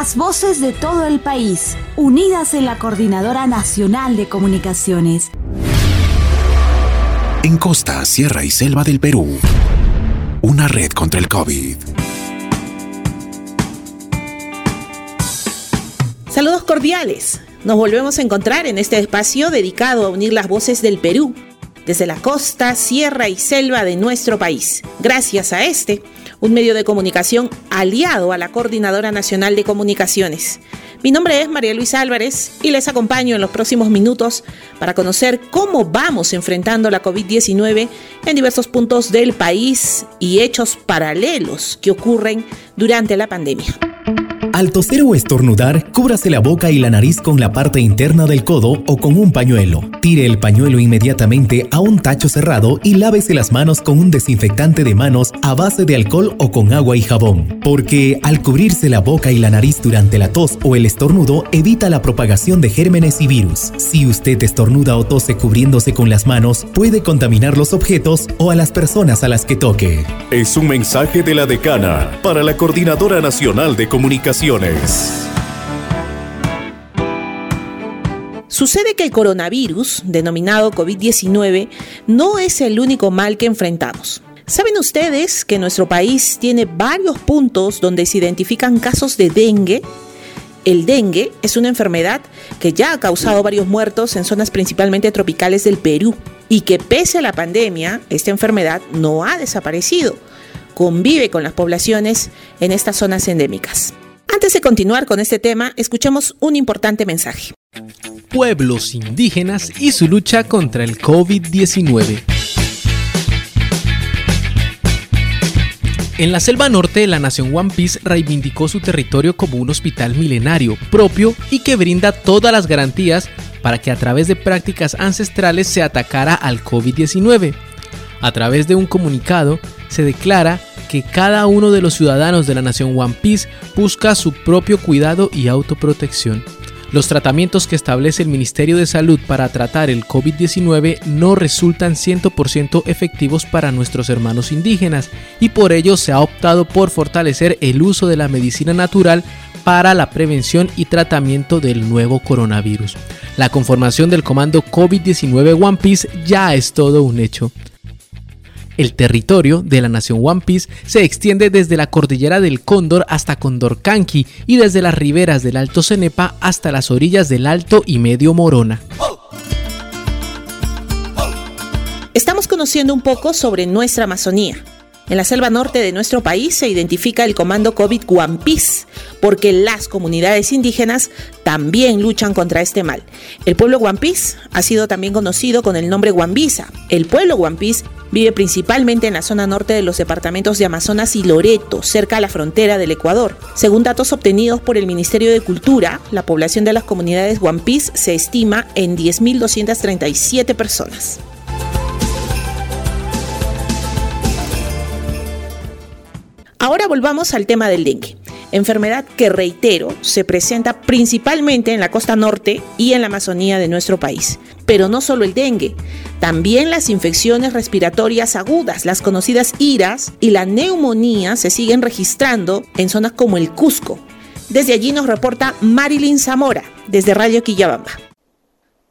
Las voces de todo el país, unidas en la Coordinadora Nacional de Comunicaciones. En costa, sierra y selva del Perú. Una red contra el COVID. Saludos cordiales. Nos volvemos a encontrar en este espacio dedicado a unir las voces del Perú, desde la costa, sierra y selva de nuestro país. Gracias a este, un medio de comunicación aliado a la Coordinadora Nacional de Comunicaciones. Mi nombre es María Luisa Álvarez y les acompaño en los próximos minutos para conocer cómo vamos enfrentando la COVID-19 en diversos puntos del país y hechos paralelos que ocurren durante la pandemia. Al toser o estornudar, cúbrase la boca y la nariz con la parte interna del codo o con un pañuelo. Tire el pañuelo inmediatamente a un tacho cerrado y lávese las manos con un desinfectante de manos a base de alcohol o con agua y jabón. Porque al cubrirse la boca y la nariz durante la tos o el estornudo, evita la propagación de gérmenes y virus. Si usted estornuda o tose cubriéndose con las manos, puede contaminar los objetos o a las personas a las que toque. Es un mensaje de la decana para la Coordinadora Nacional de Comunicación Sucede que el coronavirus, denominado COVID-19, no es el único mal que enfrentamos. ¿Saben ustedes que nuestro país tiene varios puntos donde se identifican casos de dengue? El dengue es una enfermedad que ya ha causado varios muertos en zonas principalmente tropicales del Perú y que pese a la pandemia, esta enfermedad no ha desaparecido. Convive con las poblaciones en estas zonas endémicas. Antes de continuar con este tema, escuchemos un importante mensaje. Pueblos indígenas y su lucha contra el COVID-19. En la selva norte, la nación One Piece reivindicó su territorio como un hospital milenario propio y que brinda todas las garantías para que a través de prácticas ancestrales se atacara al COVID-19. A través de un comunicado, se declara que cada uno de los ciudadanos de la nación One Piece busca su propio cuidado y autoprotección. Los tratamientos que establece el Ministerio de Salud para tratar el COVID-19 no resultan 100% efectivos para nuestros hermanos indígenas y por ello se ha optado por fortalecer el uso de la medicina natural para la prevención y tratamiento del nuevo coronavirus. La conformación del comando COVID-19 One Piece ya es todo un hecho. El territorio de la nación One Piece se extiende desde la cordillera del Cóndor hasta Condorcanqui y desde las riberas del Alto Cenepa hasta las orillas del Alto y Medio Morona. Estamos conociendo un poco sobre nuestra Amazonía. En la selva norte de nuestro país se identifica el comando COVID Guampis, porque las comunidades indígenas también luchan contra este mal. El pueblo Guampis ha sido también conocido con el nombre Guambisa. El pueblo Guampis vive principalmente en la zona norte de los departamentos de Amazonas y Loreto, cerca a la frontera del Ecuador. Según datos obtenidos por el Ministerio de Cultura, la población de las comunidades Guampis se estima en 10.237 personas. Ahora volvamos al tema del dengue, enfermedad que, reitero, se presenta principalmente en la costa norte y en la Amazonía de nuestro país. Pero no solo el dengue, también las infecciones respiratorias agudas, las conocidas IRAS y la neumonía se siguen registrando en zonas como el Cusco. Desde allí nos reporta Marilyn Zamora, desde Radio Quillabamba.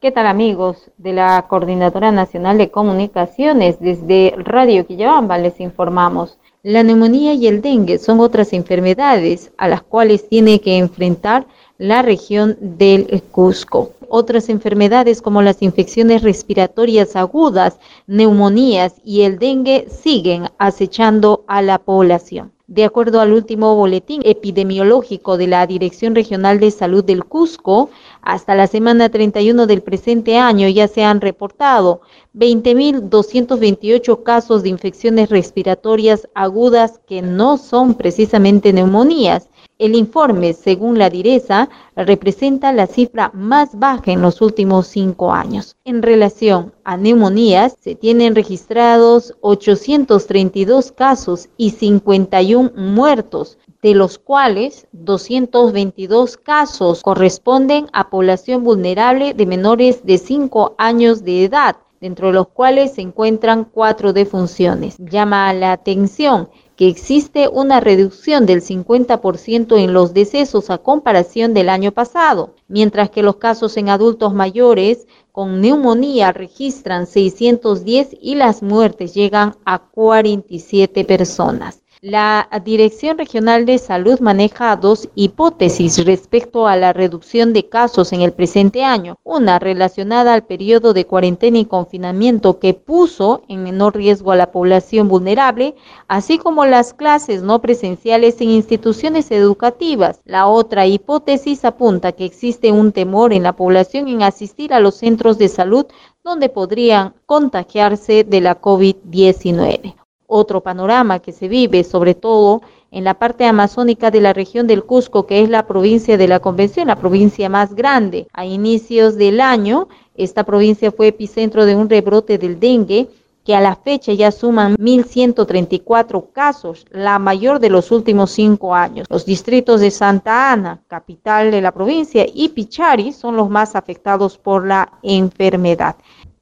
¿Qué tal amigos de la Coordinadora Nacional de Comunicaciones? Desde Radio Quillabamba les informamos. La neumonía y el dengue son otras enfermedades a las cuales tiene que enfrentar la región del Cusco. Otras enfermedades como las infecciones respiratorias agudas, neumonías y el dengue siguen acechando a la población. De acuerdo al último boletín epidemiológico de la Dirección Regional de Salud del Cusco, hasta la semana 31 del presente año ya se han reportado 20.228 casos de infecciones respiratorias agudas que no son precisamente neumonías el informe, según la direza, representa la cifra más baja en los últimos cinco años. En relación a neumonías, se tienen registrados 832 casos y 51 muertos, de los cuales 222 casos corresponden a población vulnerable de menores de 5 años de edad, dentro de los cuales se encuentran cuatro defunciones. Llama la atención que existe una reducción del 50% en los decesos a comparación del año pasado, mientras que los casos en adultos mayores con neumonía registran 610 y las muertes llegan a 47 personas. La Dirección Regional de Salud maneja dos hipótesis respecto a la reducción de casos en el presente año. Una relacionada al periodo de cuarentena y confinamiento que puso en menor riesgo a la población vulnerable, así como las clases no presenciales en instituciones educativas. La otra hipótesis apunta que existe un temor en la población en asistir a los centros de salud donde podrían contagiarse de la COVID-19 otro panorama que se vive, sobre todo en la parte amazónica de la región del Cusco, que es la provincia de la Convención, la provincia más grande. A inicios del año, esta provincia fue epicentro de un rebrote del dengue que a la fecha ya suman 1.134 casos, la mayor de los últimos cinco años. Los distritos de Santa Ana, capital de la provincia, y Pichari son los más afectados por la enfermedad.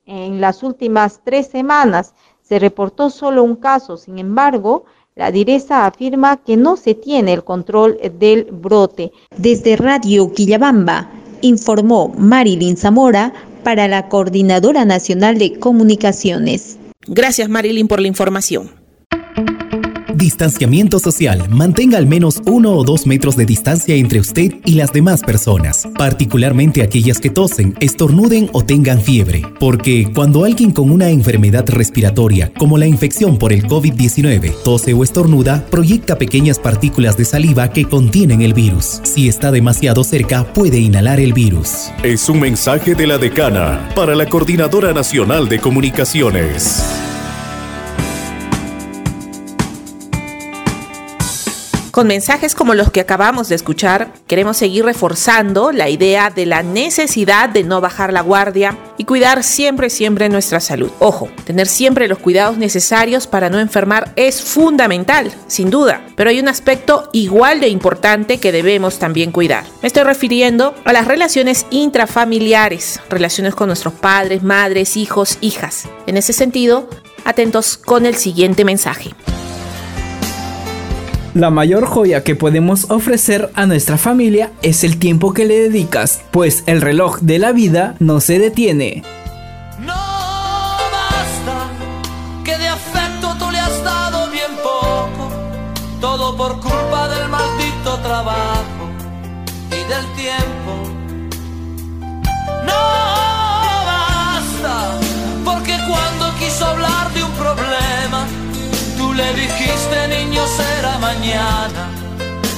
En las últimas tres semanas se reportó solo un caso, sin embargo, la direza afirma que no se tiene el control del brote. Desde Radio Quillabamba, informó Marilyn Zamora para la Coordinadora Nacional de Comunicaciones. Gracias Marilyn por la información. Distanciamiento social. Mantenga al menos uno o dos metros de distancia entre usted y las demás personas, particularmente aquellas que tosen, estornuden o tengan fiebre, porque cuando alguien con una enfermedad respiratoria, como la infección por el COVID-19, tose o estornuda, proyecta pequeñas partículas de saliva que contienen el virus. Si está demasiado cerca, puede inhalar el virus. Es un mensaje de la decana para la Coordinadora Nacional de Comunicaciones. Con mensajes como los que acabamos de escuchar, queremos seguir reforzando la idea de la necesidad de no bajar la guardia y cuidar siempre, siempre nuestra salud. Ojo, tener siempre los cuidados necesarios para no enfermar es fundamental, sin duda, pero hay un aspecto igual de importante que debemos también cuidar. Me estoy refiriendo a las relaciones intrafamiliares, relaciones con nuestros padres, madres, hijos, hijas. En ese sentido, atentos con el siguiente mensaje. La mayor joya que podemos ofrecer a nuestra familia es el tiempo que le dedicas, pues el reloj de la vida no se detiene. No basta que de afecto tú le has dado bien poco, todo por culpa del maldito trabajo y del tiempo. No basta porque cuando quiso hablar de tú le dijiste niño será mañana,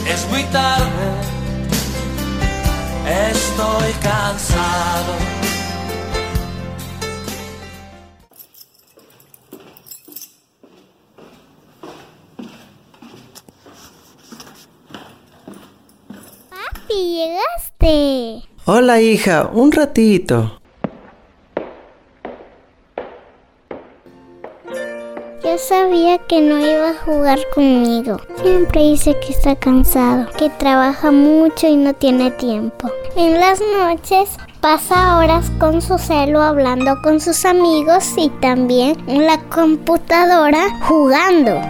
es muy tarde, estoy cansado. Papi, llegaste. Hola hija, un ratito. Sabía que no iba a jugar conmigo. Siempre dice que está cansado, que trabaja mucho y no tiene tiempo. En las noches pasa horas con su celo hablando con sus amigos y también en la computadora jugando.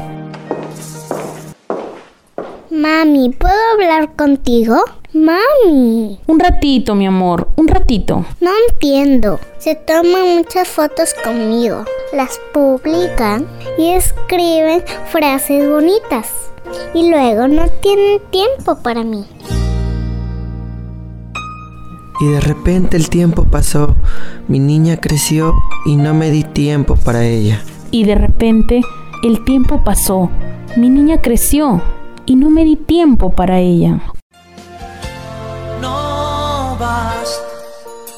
Mami, ¿puedo hablar contigo? Mami. Un ratito, mi amor, un ratito. No entiendo. Se toman muchas fotos conmigo, las publican y escriben frases bonitas. Y luego no tienen tiempo para mí. Y de repente el tiempo pasó, mi niña creció y no me di tiempo para ella. Y de repente el tiempo pasó, mi niña creció y no me di tiempo para ella.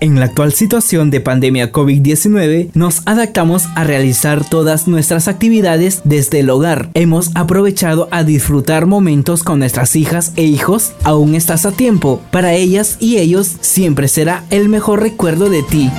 En la actual situación de pandemia COVID-19, nos adaptamos a realizar todas nuestras actividades desde el hogar. Hemos aprovechado a disfrutar momentos con nuestras hijas e hijos. Aún estás a tiempo. Para ellas y ellos siempre será el mejor recuerdo de ti.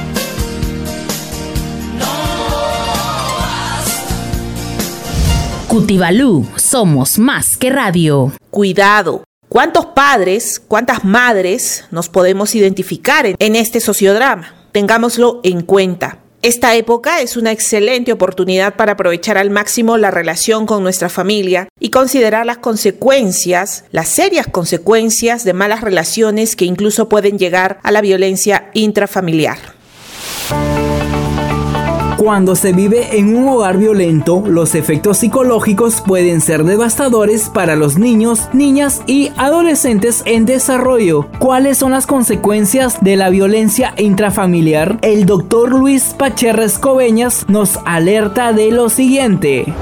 Cutibalú, somos más que radio. Cuidado. ¿Cuántos padres, cuántas madres nos podemos identificar en este sociodrama? Tengámoslo en cuenta. Esta época es una excelente oportunidad para aprovechar al máximo la relación con nuestra familia y considerar las consecuencias, las serias consecuencias de malas relaciones que incluso pueden llegar a la violencia intrafamiliar. Cuando se vive en un hogar violento, los efectos psicológicos pueden ser devastadores para los niños, niñas y adolescentes en desarrollo. ¿Cuáles son las consecuencias de la violencia intrafamiliar? El doctor Luis Pacherres Coveñas nos alerta de lo siguiente.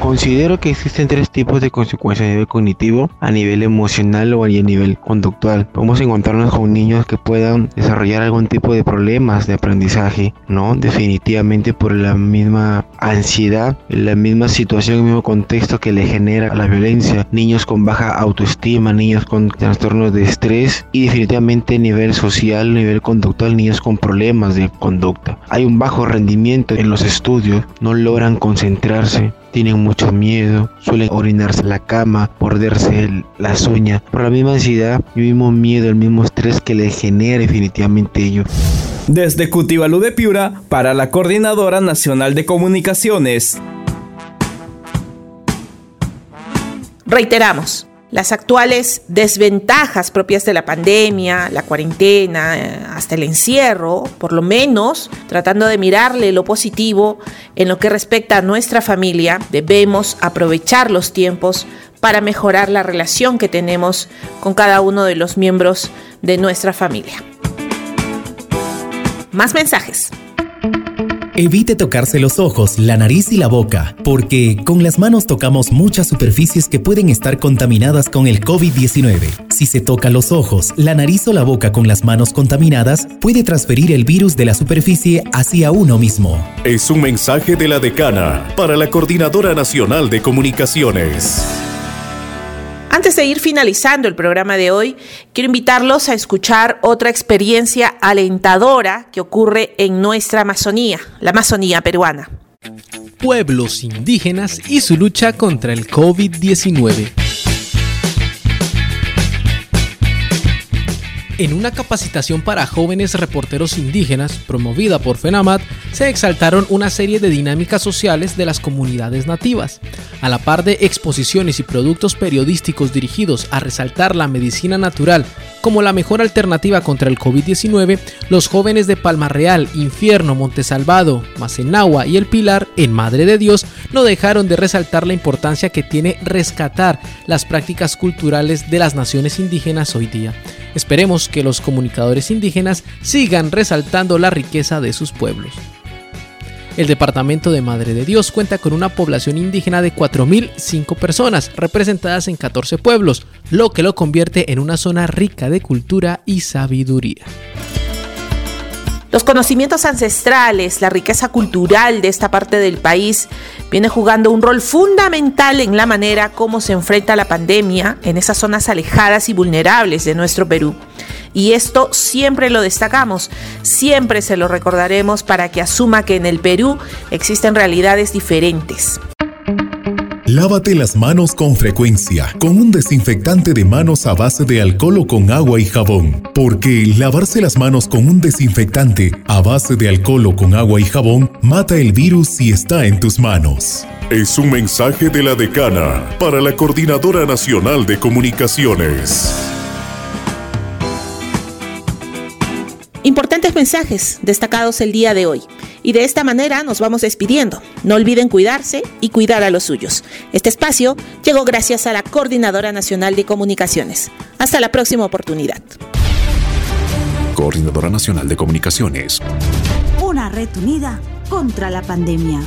Considero que existen tres tipos de consecuencias a nivel cognitivo, a nivel emocional o a nivel conductual. Podemos encontrarnos con niños que puedan desarrollar algún tipo de problemas de aprendizaje, ¿no? Definitivamente por la misma ansiedad, la misma situación, el mismo contexto que le genera la violencia. Niños con baja autoestima, niños con trastornos de estrés y definitivamente a nivel social, nivel conductual, niños con problemas de conducta. Hay un bajo rendimiento en los estudios, no logran concentrarse tienen mucho miedo, suelen orinarse en la cama, morderse las uñas, por la misma ansiedad, el mismo miedo, el mismo estrés que le genera definitivamente ello. Desde Cutibalú de Piura, para la Coordinadora Nacional de Comunicaciones. Reiteramos, las actuales desventajas propias de la pandemia, la cuarentena, eh, hasta el encierro, por lo menos tratando de mirarle lo positivo en lo que respecta a nuestra familia, debemos aprovechar los tiempos para mejorar la relación que tenemos con cada uno de los miembros de nuestra familia. Más mensajes. Evite tocarse los ojos, la nariz y la boca, porque con las manos tocamos muchas superficies que pueden estar contaminadas con el COVID-19. Si se toca los ojos, la nariz o la boca con las manos contaminadas, puede transferir el virus de la superficie hacia uno mismo. Es un mensaje de la decana para la Coordinadora Nacional de Comunicaciones. Antes de ir finalizando el programa de hoy, quiero invitarlos a escuchar otra experiencia alentadora que ocurre en nuestra Amazonía, la Amazonía peruana. Pueblos indígenas y su lucha contra el COVID-19. En una capacitación para jóvenes reporteros indígenas promovida por FENAMAT, se exaltaron una serie de dinámicas sociales de las comunidades nativas. A la par de exposiciones y productos periodísticos dirigidos a resaltar la medicina natural como la mejor alternativa contra el COVID-19, los jóvenes de Palma Real, Infierno, Montesalvado, Macenagua y El Pilar, en Madre de Dios, no dejaron de resaltar la importancia que tiene rescatar las prácticas culturales de las naciones indígenas hoy día. Esperemos que los comunicadores indígenas sigan resaltando la riqueza de sus pueblos. El departamento de Madre de Dios cuenta con una población indígena de 4.005 personas, representadas en 14 pueblos, lo que lo convierte en una zona rica de cultura y sabiduría. Los conocimientos ancestrales, la riqueza cultural de esta parte del país viene jugando un rol fundamental en la manera como se enfrenta la pandemia en esas zonas alejadas y vulnerables de nuestro Perú. Y esto siempre lo destacamos, siempre se lo recordaremos para que asuma que en el Perú existen realidades diferentes. Lávate las manos con frecuencia con un desinfectante de manos a base de alcohol o con agua y jabón, porque lavarse las manos con un desinfectante a base de alcohol o con agua y jabón mata el virus si está en tus manos. Es un mensaje de la decana para la Coordinadora Nacional de Comunicaciones. Importantes mensajes destacados el día de hoy. Y de esta manera nos vamos despidiendo. No olviden cuidarse y cuidar a los suyos. Este espacio llegó gracias a la Coordinadora Nacional de Comunicaciones. Hasta la próxima oportunidad. Coordinadora Nacional de Comunicaciones. Una red unida contra la pandemia.